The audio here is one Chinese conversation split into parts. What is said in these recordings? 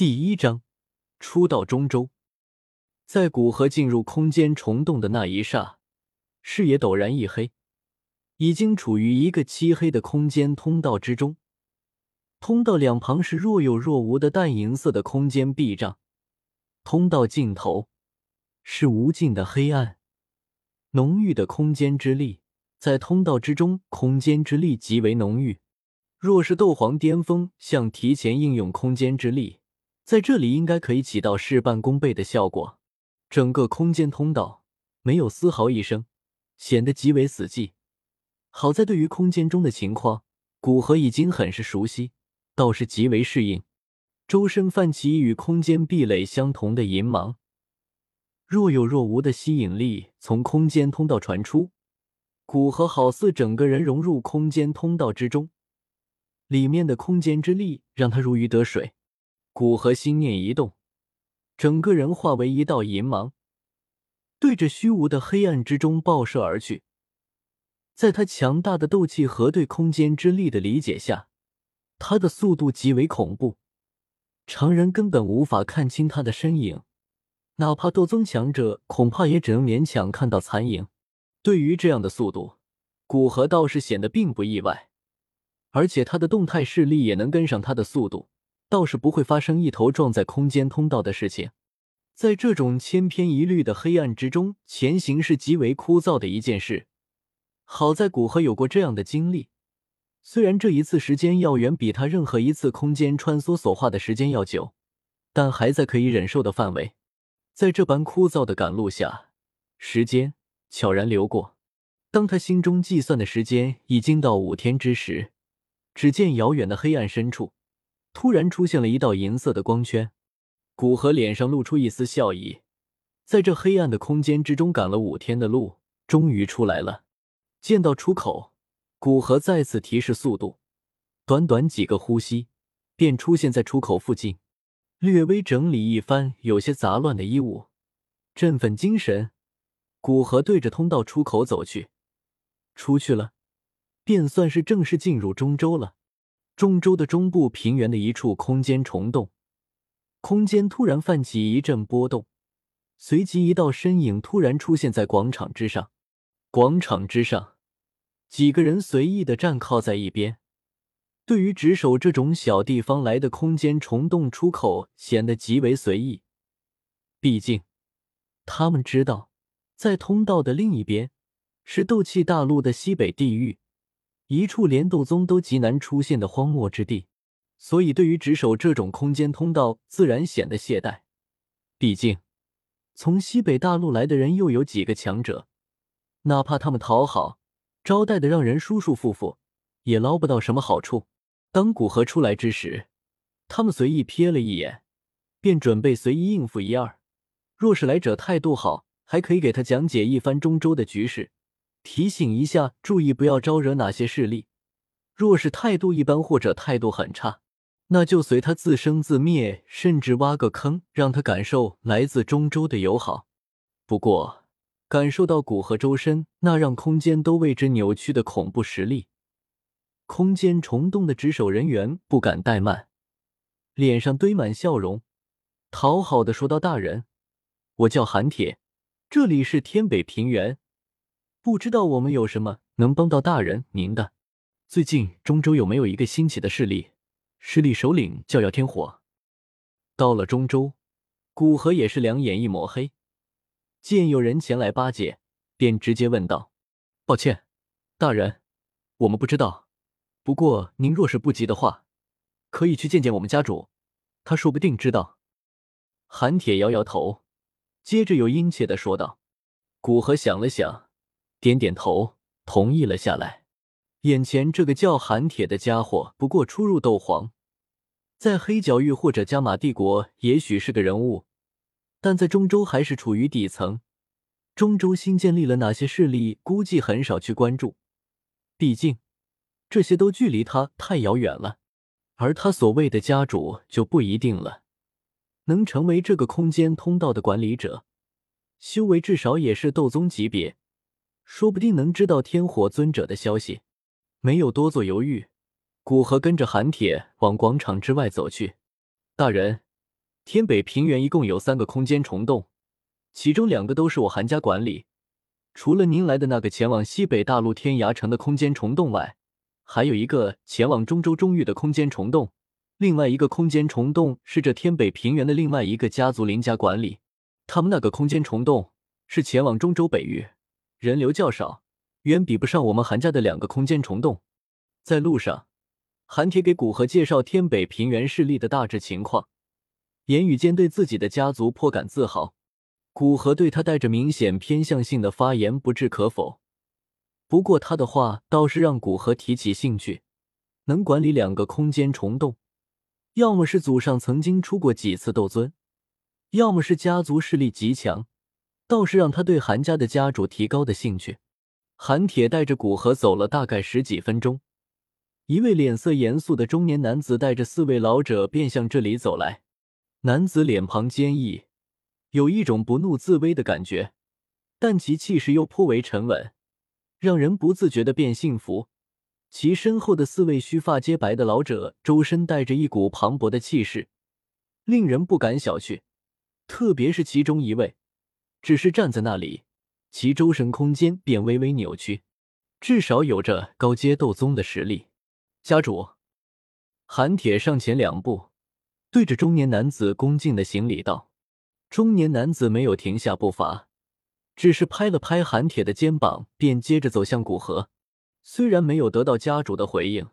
第一章，初到中州，在古河进入空间虫洞的那一刹，视野陡然一黑，已经处于一个漆黑的空间通道之中。通道两旁是若有若无的淡银色的空间壁障，通道尽头是无尽的黑暗，浓郁的空间之力在通道之中，空间之力极为浓郁。若是斗皇巅峰想提前应用空间之力。在这里应该可以起到事半功倍的效果。整个空间通道没有丝毫一声，显得极为死寂。好在对于空间中的情况，古河已经很是熟悉，倒是极为适应。周身泛起与空间壁垒相同的银芒，若有若无的吸引力从空间通道传出，古河好似整个人融入空间通道之中，里面的空间之力让他如鱼得水。古河心念一动，整个人化为一道银芒，对着虚无的黑暗之中爆射而去。在他强大的斗气和对空间之力的理解下，他的速度极为恐怖，常人根本无法看清他的身影，哪怕斗宗强者，恐怕也只能勉强看到残影。对于这样的速度，古河倒是显得并不意外，而且他的动态视力也能跟上他的速度。倒是不会发生一头撞在空间通道的事情。在这种千篇一律的黑暗之中前行是极为枯燥的一件事。好在古河有过这样的经历，虽然这一次时间要远比他任何一次空间穿梭所花的时间要久，但还在可以忍受的范围。在这般枯燥的赶路下，时间悄然流过。当他心中计算的时间已经到五天之时，只见遥远的黑暗深处。突然出现了一道银色的光圈，古河脸上露出一丝笑意。在这黑暗的空间之中赶了五天的路，终于出来了。见到出口，古河再次提示速度，短短几个呼吸，便出现在出口附近。略微整理一番有些杂乱的衣物，振奋精神，古河对着通道出口走去。出去了，便算是正式进入中州了。中州的中部平原的一处空间虫洞，空间突然泛起一阵波动，随即一道身影突然出现在广场之上。广场之上，几个人随意的站靠在一边，对于值守这种小地方来的空间虫洞出口显得极为随意。毕竟，他们知道，在通道的另一边是斗气大陆的西北地域。一处连斗宗都极难出现的荒漠之地，所以对于值守这种空间通道，自然显得懈怠。毕竟，从西北大陆来的人又有几个强者，哪怕他们讨好招待的让人舒舒服服，也捞不到什么好处。当古河出来之时，他们随意瞥了一眼，便准备随意应付一二。若是来者态度好，还可以给他讲解一番中州的局势。提醒一下，注意不要招惹哪些势力。若是态度一般或者态度很差，那就随他自生自灭，甚至挖个坑，让他感受来自中州的友好。不过，感受到古河周身那让空间都为之扭曲的恐怖实力，空间虫洞的值守人员不敢怠慢，脸上堆满笑容，讨好的说道：“大人，我叫韩铁，这里是天北平原。”不知道我们有什么能帮到大人您的？最近中州有没有一个新起的势力？势力首领叫姚天火。到了中州，古河也是两眼一抹黑，见有人前来巴结，便直接问道：“抱歉，大人，我们不知道。不过您若是不急的话，可以去见见我们家主，他说不定知道。”韩铁摇摇头，接着又殷切的说道：“古河想了想。”点点头，同意了下来。眼前这个叫韩铁的家伙，不过初入斗皇，在黑角域或者加玛帝国，也许是个人物，但在中州还是处于底层。中州新建立了哪些势力，估计很少去关注，毕竟这些都距离他太遥远了。而他所谓的家主就不一定了，能成为这个空间通道的管理者，修为至少也是斗宗级别。说不定能知道天火尊者的消息，没有多做犹豫，古河跟着韩铁往广场之外走去。大人，天北平原一共有三个空间虫洞，其中两个都是我韩家管理。除了您来的那个前往西北大陆天涯城的空间虫洞外，还有一个前往中州中域的空间虫洞。另外一个空间虫洞是这天北平原的另外一个家族林家管理。他们那个空间虫洞是前往中州北域，人流较少，远比不上我们韩家的两个空间虫洞。在路上，韩铁给古河介绍天北平原势力的大致情况，言语间对自己的家族颇感自豪。古河对他带着明显偏向性的发言不置可否，不过他的话倒是让古河提起兴趣。能管理两个空间虫洞，要么是祖上曾经出过几次斗尊，要么是家族势力极强，倒是让他对韩家的家主提高的兴趣。韩铁带着古河走了大概十几分钟，一位脸色严肃的中年男子带着四位老者便向这里走来。男子脸庞坚毅。有一种不怒自威的感觉，但其气势又颇为沉稳，让人不自觉的变幸福。其身后的四位须发皆白的老者，周身带着一股磅礴的气势，令人不敢小觑。特别是其中一位，只是站在那里，其周身空间便微微扭曲，至少有着高阶斗宗的实力。家主，韩铁上前两步，对着中年男子恭敬的行礼道。中年男子没有停下步伐，只是拍了拍韩铁的肩膀，便接着走向古河。虽然没有得到家主的回应，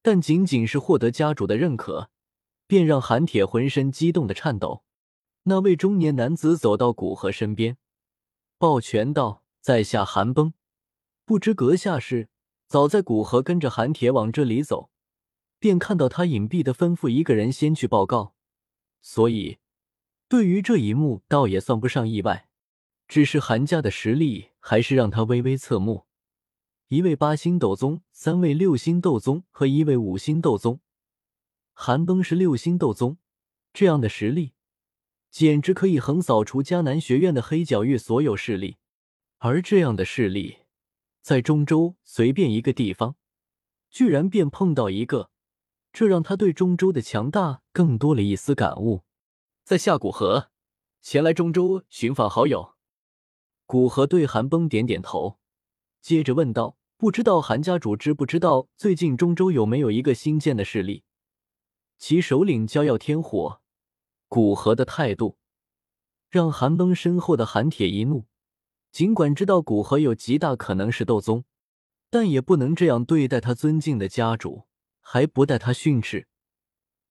但仅仅是获得家主的认可，便让韩铁浑身激动的颤抖。那位中年男子走到古河身边，抱拳道：“在下韩崩，不知阁下是？”早在古河跟着韩铁往这里走，便看到他隐蔽的吩咐一个人先去报告，所以。对于这一幕，倒也算不上意外，只是韩家的实力还是让他微微侧目。一位八星斗宗，三位六星斗宗和一位五星斗宗，韩崩是六星斗宗，这样的实力简直可以横扫除迦南学院的黑角域所有势力。而这样的势力，在中州随便一个地方，居然便碰到一个，这让他对中州的强大更多了一丝感悟。在下古河，前来中州寻访好友。古河对韩崩点点头，接着问道：“不知道韩家主知不知道最近中州有没有一个新建的势力？其首领叫耀天火。”古河的态度让韩崩身后的韩铁一怒。尽管知道古河有极大可能是斗宗，但也不能这样对待他尊敬的家主，还不带他训斥。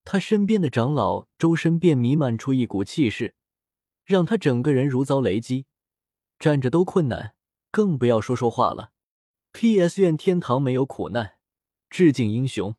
他身边的长老周身便弥漫出一股气势，让他整个人如遭雷击，站着都困难，更不要说说话了。P.S. 愿天堂没有苦难，致敬英雄。